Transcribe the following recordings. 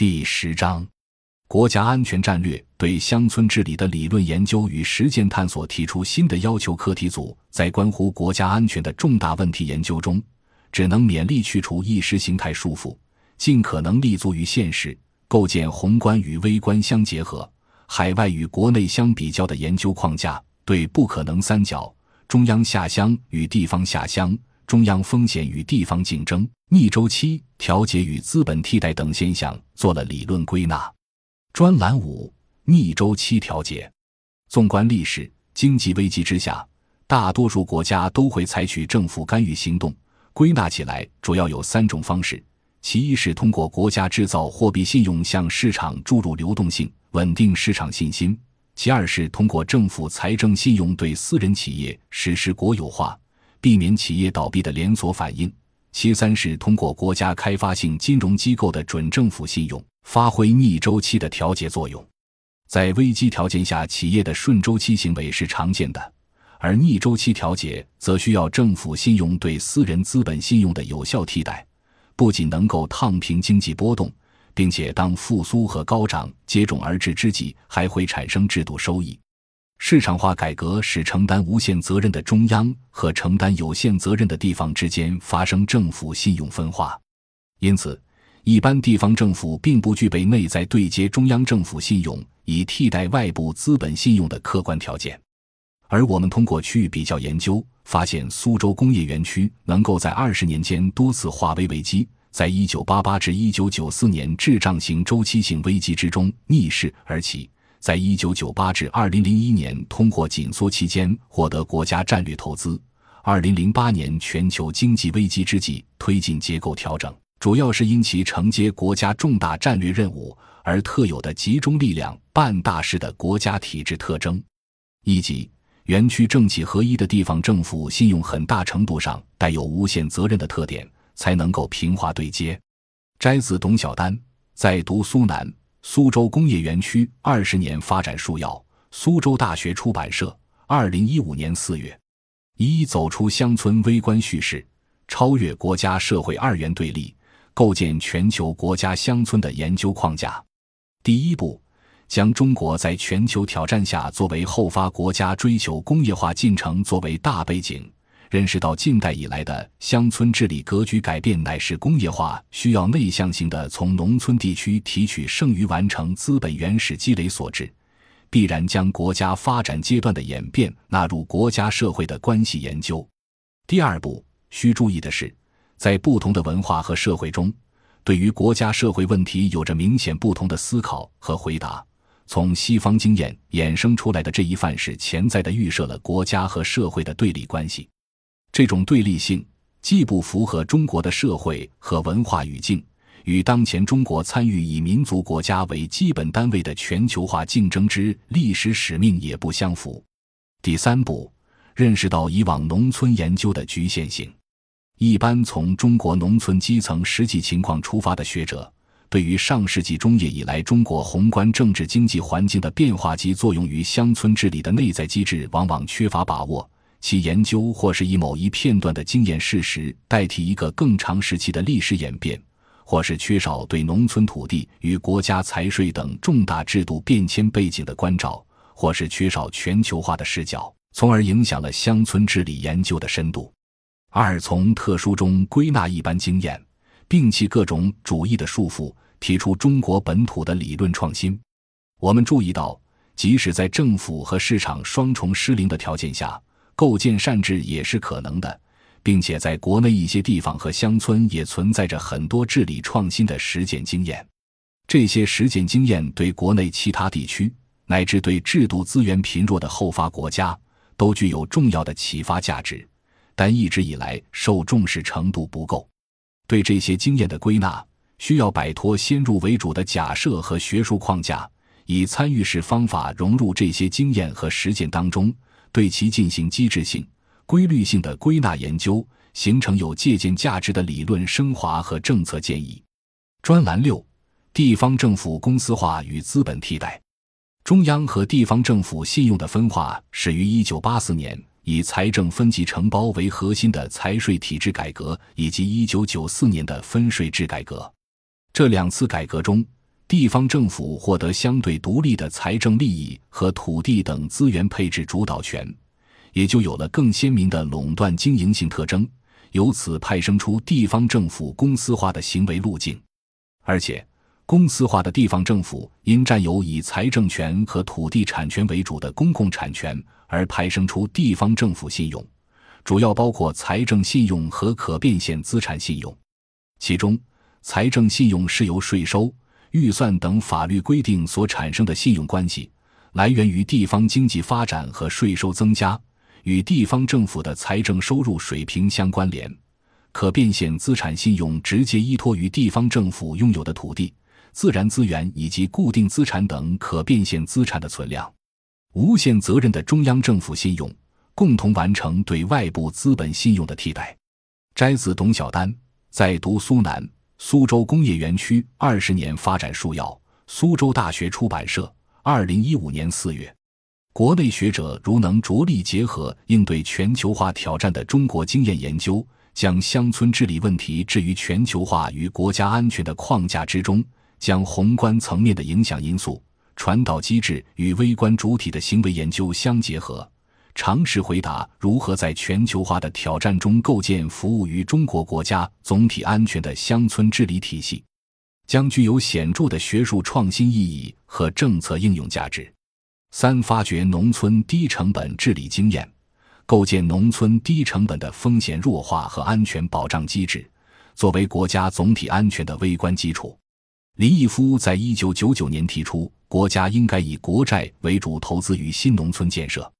第十章，国家安全战略对乡村治理的理论研究与实践探索提出新的要求。课题组在关乎国家安全的重大问题研究中，只能勉力去除意识形态束缚，尽可能立足于现实，构建宏观与微观相结合、海外与国内相比较的研究框架，对不可能三角、中央下乡与地方下乡、中央风险与地方竞争。逆周期调节与资本替代等现象做了理论归纳。专栏五：逆周期调节。纵观历史，经济危机之下，大多数国家都会采取政府干预行动。归纳起来，主要有三种方式：其一是通过国家制造货币信用向市场注入流动性，稳定市场信心；其二是通过政府财政信用对私人企业实施国有化，避免企业倒闭的连锁反应。其三是通过国家开发性金融机构的准政府信用，发挥逆周期的调节作用。在危机条件下，企业的顺周期行为是常见的，而逆周期调节则需要政府信用对私人资本信用的有效替代，不仅能够烫平经济波动，并且当复苏和高涨接踵而至之际，还会产生制度收益。市场化改革使承担无限责任的中央和承担有限责任的地方之间发生政府信用分化，因此，一般地方政府并不具备内在对接中央政府信用以替代外部资本信用的客观条件。而我们通过区域比较研究发现，苏州工业园区能够在二十年间多次化危为机，在一九八八至一九九四年滞胀型周期性危机之中逆势而起。在一九九八至二零零一年通货紧缩期间获得国家战略投资，二零零八年全球经济危机之际推进结构调整，主要是因其承接国家重大战略任务而特有的集中力量办大事的国家体制特征，以及园区政企合一的地方政府信用很大程度上带有无限责任的特点，才能够平滑对接。摘自董晓丹在读苏南。苏州工业园区二十年发展树要，苏州大学出版社，二零一五年四月。一走出乡村微观叙事，超越国家社会二元对立，构建全球国家乡村的研究框架。第一步，将中国在全球挑战下作为后发国家追求工业化进程作为大背景。认识到近代以来的乡村治理格局改变乃是工业化需要内向性的从农村地区提取剩余完成资本原始积累所致，必然将国家发展阶段的演变纳入国家社会的关系研究。第二步需注意的是，在不同的文化和社会中，对于国家社会问题有着明显不同的思考和回答。从西方经验衍生出来的这一范式，潜在的预设了国家和社会的对立关系。这种对立性既不符合中国的社会和文化语境，与当前中国参与以民族国家为基本单位的全球化竞争之历史使命也不相符。第三步，认识到以往农村研究的局限性。一般从中国农村基层实际情况出发的学者，对于上世纪中叶以来中国宏观政治经济环境的变化及作用于乡村治理的内在机制，往往缺乏把握。其研究或是以某一片段的经验事实代替一个更长时期的历史演变，或是缺少对农村土地与国家财税等重大制度变迁背景的关照，或是缺少全球化的视角，从而影响了乡村治理研究的深度。二，从特殊中归纳一般经验，摒弃各种主义的束缚，提出中国本土的理论创新。我们注意到，即使在政府和市场双重失灵的条件下，构建善治也是可能的，并且在国内一些地方和乡村也存在着很多治理创新的实践经验。这些实践经验对国内其他地区乃至对制度资源贫弱的后发国家都具有重要的启发价值，但一直以来受重视程度不够。对这些经验的归纳，需要摆脱先入为主的假设和学术框架，以参与式方法融入这些经验和实践当中。对其进行机制性、规律性的归纳研究，形成有借鉴价值的理论升华和政策建议。专栏六：地方政府公司化与资本替代。中央和地方政府信用的分化始于一九八四年以财政分级承包为核心的财税体制改革，以及一九九四年的分税制改革。这两次改革中，地方政府获得相对独立的财政利益和土地等资源配置主导权，也就有了更鲜明的垄断经营性特征，由此派生出地方政府公司化的行为路径。而且，公司化的地方政府因占有以财政权和土地产权为主的公共产权，而派生出地方政府信用，主要包括财政信用和可变现资产信用。其中，财政信用是由税收。预算等法律规定所产生的信用关系，来源于地方经济发展和税收增加，与地方政府的财政收入水平相关联。可变现资产信用直接依托于地方政府拥有的土地、自然资源以及固定资产等可变现资产的存量。无限责任的中央政府信用，共同完成对外部资本信用的替代。摘自董晓丹在读苏南。苏州工业园区二十年发展树要，苏州大学出版社，二零一五年四月。国内学者如能着力结合应对全球化挑战的中国经验研究，将乡村治理问题置于全球化与国家安全的框架之中，将宏观层面的影响因素、传导机制与微观主体的行为研究相结合。尝试回答如何在全球化的挑战中构建服务于中国国家总体安全的乡村治理体系，将具有显著的学术创新意义和政策应用价值。三、发掘农村低成本治理经验，构建农村低成本的风险弱化和安全保障机制，作为国家总体安全的微观基础。林毅夫在一九九九年提出，国家应该以国债为主投资于新农村建设。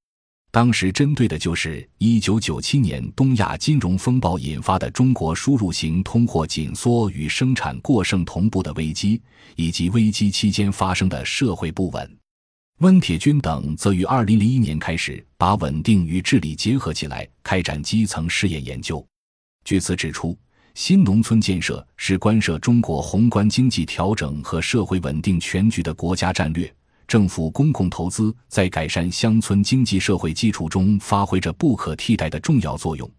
当时针对的就是1997年东亚金融风暴引发的中国输入型通货紧缩与生产过剩同步的危机，以及危机期间发生的社会不稳。温铁军等则于2001年开始把稳定与治理结合起来，开展基层试验研究。据此指出，新农村建设是关涉中国宏观经济调整和社会稳定全局的国家战略。政府公共投资在改善乡村经济社会基础中发挥着不可替代的重要作用，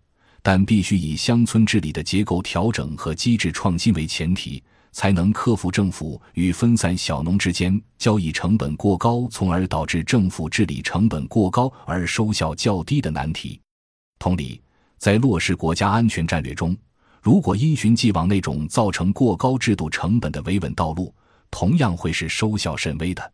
但必须以乡村治理的结构调整和机制创新为前提，才能克服政府与分散小农之间交易成本过高，从而导致政府治理成本过高而收效较低的难题。同理，在落实国家安全战略中，如果因循既往那种造成过高制度成本的维稳道路，同样会是收效甚微的。